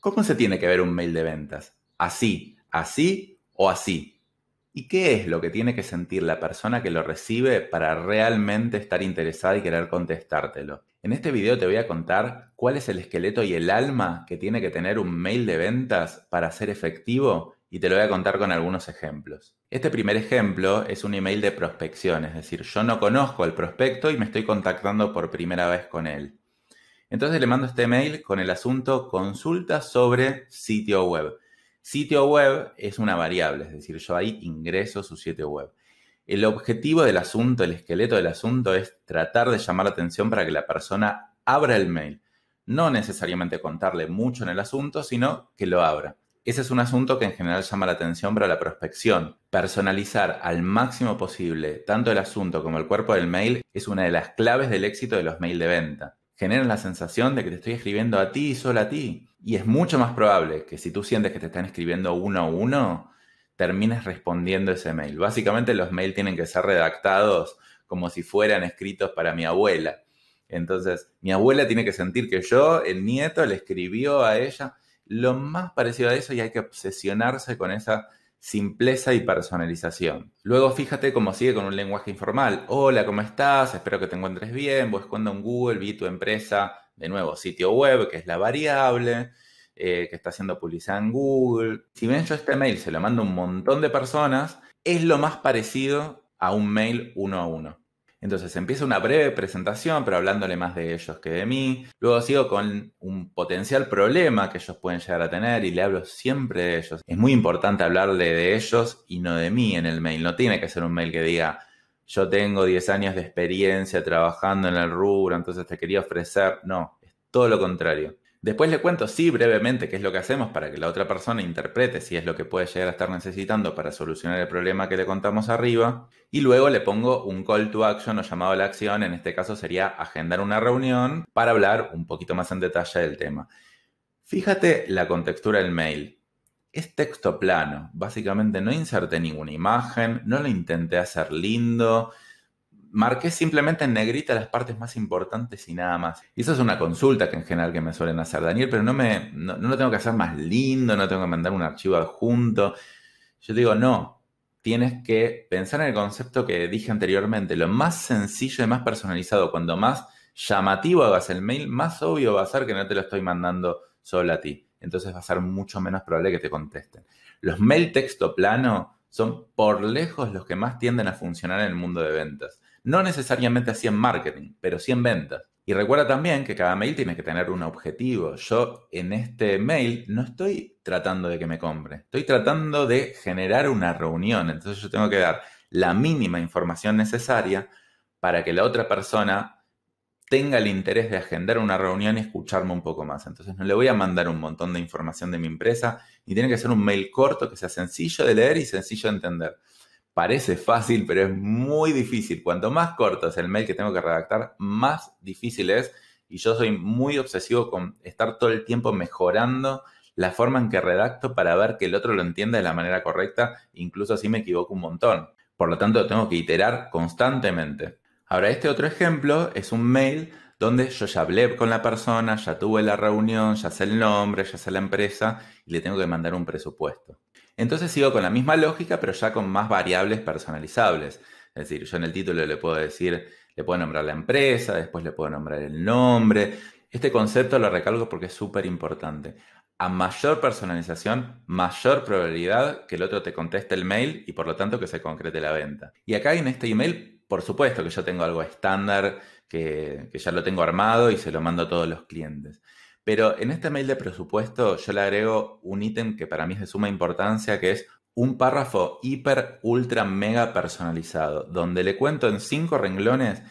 ¿Cómo se tiene que ver un mail de ventas? ¿Así, así o así? ¿Y qué es lo que tiene que sentir la persona que lo recibe para realmente estar interesada y querer contestártelo? En este video te voy a contar cuál es el esqueleto y el alma que tiene que tener un mail de ventas para ser efectivo y te lo voy a contar con algunos ejemplos. Este primer ejemplo es un email de prospección, es decir, yo no conozco al prospecto y me estoy contactando por primera vez con él. Entonces le mando este mail con el asunto consulta sobre sitio web. Sitio web es una variable, es decir, yo ahí ingreso su sitio web. El objetivo del asunto, el esqueleto del asunto es tratar de llamar la atención para que la persona abra el mail. No necesariamente contarle mucho en el asunto, sino que lo abra. Ese es un asunto que en general llama la atención para la prospección. Personalizar al máximo posible tanto el asunto como el cuerpo del mail es una de las claves del éxito de los mails de venta. Generan la sensación de que te estoy escribiendo a ti y solo a ti. Y es mucho más probable que si tú sientes que te están escribiendo uno a uno, termines respondiendo ese mail. Básicamente los mails tienen que ser redactados como si fueran escritos para mi abuela. Entonces, mi abuela tiene que sentir que yo, el nieto, le escribió a ella lo más parecido a eso y hay que obsesionarse con esa simpleza y personalización. Luego fíjate cómo sigue con un lenguaje informal. Hola, ¿cómo estás? Espero que te encuentres bien. Vos cuando en Google vi tu empresa, de nuevo, sitio web, que es la variable, eh, que está haciendo publicidad en Google. Si ven yo este mail se lo mando a un montón de personas, es lo más parecido a un mail uno a uno. Entonces empieza una breve presentación, pero hablándole más de ellos que de mí. Luego sigo con un potencial problema que ellos pueden llegar a tener y le hablo siempre de ellos. Es muy importante hablarle de ellos y no de mí en el mail. No tiene que ser un mail que diga, yo tengo 10 años de experiencia trabajando en el rubro, entonces te quería ofrecer. No, es todo lo contrario. Después le cuento, sí, brevemente, qué es lo que hacemos para que la otra persona interprete si es lo que puede llegar a estar necesitando para solucionar el problema que le contamos arriba. Y luego le pongo un call to action o llamado a la acción, en este caso sería agendar una reunión para hablar un poquito más en detalle del tema. Fíjate la contextura del mail. Es texto plano, básicamente no inserté ninguna imagen, no lo intenté hacer lindo, marqué simplemente en negrita las partes más importantes y nada más. Y eso es una consulta que en general que me suelen hacer, Daniel, pero no, me, no, lo tengo que hacer más lindo, no tengo que mandar un archivo adjunto. Yo digo, no, tienes que pensar en el concepto que dije anteriormente, lo más sencillo y más personalizado, cuando más llamativo hagas el mail, más obvio va a ser que no te lo estoy mandando solo a ti. Entonces va a ser mucho menos probable que te contesten. Los mail texto plano son por lejos los que más tienden a funcionar en el mundo de ventas. No necesariamente así en marketing, pero sí en ventas. Y recuerda también que cada mail tiene que tener un objetivo. Yo en este mail no estoy tratando de que me compre, estoy tratando de generar una reunión. Entonces yo tengo que dar la mínima información necesaria para que la otra persona tenga el interés de agendar una reunión y escucharme un poco más. Entonces no le voy a mandar un montón de información de mi empresa y tiene que ser un mail corto que sea sencillo de leer y sencillo de entender. Parece fácil, pero es muy difícil. Cuanto más corto es el mail que tengo que redactar, más difícil es. Y yo soy muy obsesivo con estar todo el tiempo mejorando la forma en que redacto para ver que el otro lo entienda de la manera correcta. Incluso así me equivoco un montón. Por lo tanto, tengo que iterar constantemente. Ahora, este otro ejemplo es un mail donde yo ya hablé con la persona, ya tuve la reunión, ya sé el nombre, ya sé la empresa y le tengo que mandar un presupuesto. Entonces sigo con la misma lógica, pero ya con más variables personalizables. Es decir, yo en el título le puedo decir, le puedo nombrar la empresa, después le puedo nombrar el nombre. Este concepto lo recalco porque es súper importante. A mayor personalización, mayor probabilidad que el otro te conteste el mail y por lo tanto que se concrete la venta. Y acá en este email, por supuesto que yo tengo algo estándar, que, ya lo tengo armado y se lo mando a todos los clientes. Pero en este mail de presupuesto yo le agrego un ítem que para mí es de suma importancia, que es un párrafo hiper, ultra, mega personalizado, donde le cuento en cinco renglones,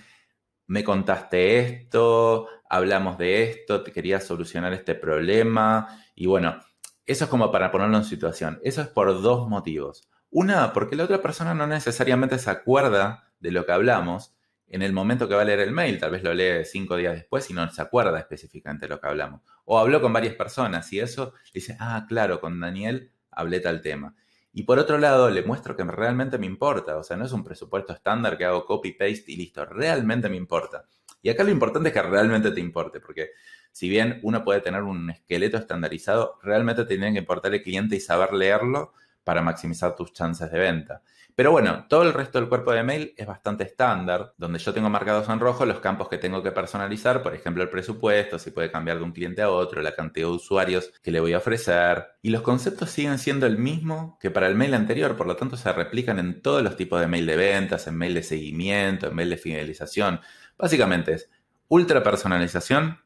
me contaste esto, hablamos de esto, te quería solucionar este problema, y bueno, eso es como para ponerlo en situación. Eso es por dos motivos. Una, porque la otra persona no necesariamente se acuerda de lo que hablamos, en el momento que va a leer el mail, tal vez lo lee cinco días después y no se acuerda específicamente de lo que hablamos. O habló con varias personas y eso dice, ah, claro, con Daniel hablé tal tema. Y por otro lado, le muestro que realmente me importa. O sea, no es un presupuesto estándar que hago copy-paste y listo. Realmente me importa. Y acá lo importante es que realmente te importe, porque Si bien uno puede tener un esqueleto estandarizado, realmente te tiene que importar el cliente y saber leerlo para maximizar tus chances de venta. Pero bueno, todo el resto del cuerpo de mail es bastante estándar, donde yo tengo marcados en rojo los campos que tengo que personalizar, por ejemplo el presupuesto, si puede cambiar de un cliente a otro, la cantidad de usuarios que le voy a ofrecer. Y los conceptos siguen siendo el mismo que para el mail anterior, por lo tanto se replican en todos los tipos de mail de ventas, en mail de seguimiento, en mail de fidelización. Básicamente es ultra personalización,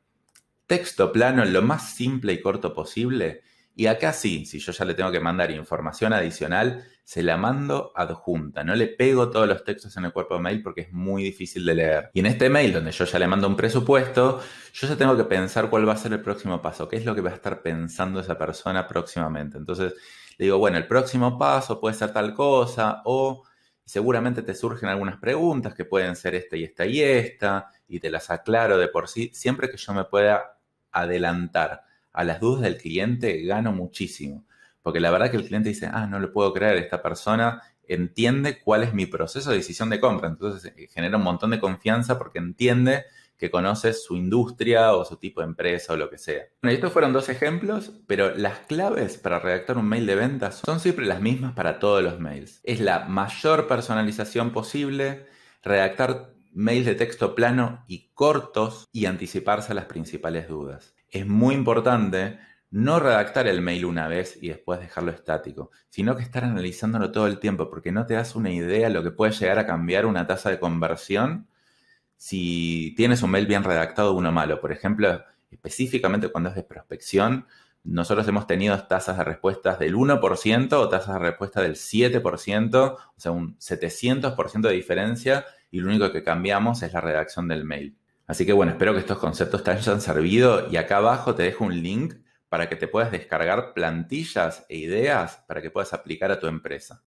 texto plano lo más simple y corto posible y acá sí, si yo ya le tengo que mandar información adicional, se la mando adjunta. No le pego todos los textos en el cuerpo de mail porque es muy difícil de leer. Y en este mail donde yo ya le mando un presupuesto, yo ya tengo que pensar cuál va a ser el próximo paso, qué es lo que va a estar pensando esa persona próximamente. Entonces le digo, bueno, el próximo paso puede ser tal cosa o seguramente te surgen algunas preguntas que pueden ser esta y esta y esta y te las aclaro de por sí, siempre que yo me pueda adelantar a las dudas del cliente, gano muchísimo. Porque la verdad que el cliente dice, ah, no lo puedo creer, esta persona entiende cuál es mi proceso de decisión de compra. Entonces eh, genera un montón de confianza porque entiende que conoce su industria o su tipo de empresa o lo que sea. Bueno, estos fueron dos ejemplos, pero las claves para redactar un mail de ventas son siempre las mismas para todos los mails. Es la mayor personalización posible, redactar mails de texto plano y cortos y anticiparse a las principales dudas es muy importante no redactar el mail una vez y después dejarlo estático, sino que estar analizándolo todo el tiempo, porque no te das una idea de lo que puede llegar a cambiar una tasa de conversión si tienes un mail bien redactado o uno malo. Por ejemplo, específicamente cuando es de prospección, nosotros hemos tenido tasas de respuestas del 1% o tasas de respuesta del 7%, o sea, un 700% de diferencia, y lo único que cambiamos es la redacción del mail. Así que bueno, espero que estos conceptos te hayan servido y acá abajo te dejo un link para que te puedas descargar plantillas e ideas para que puedas aplicar a tu empresa.